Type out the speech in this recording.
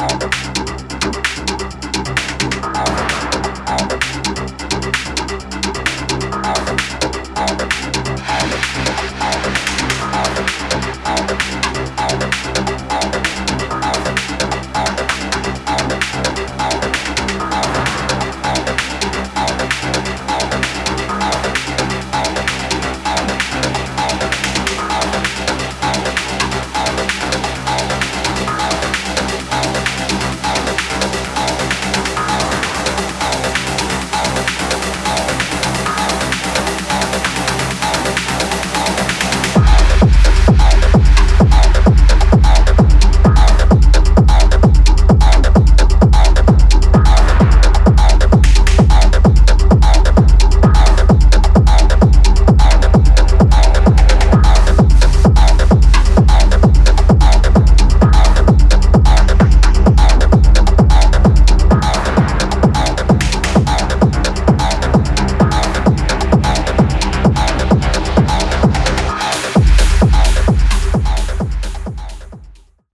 out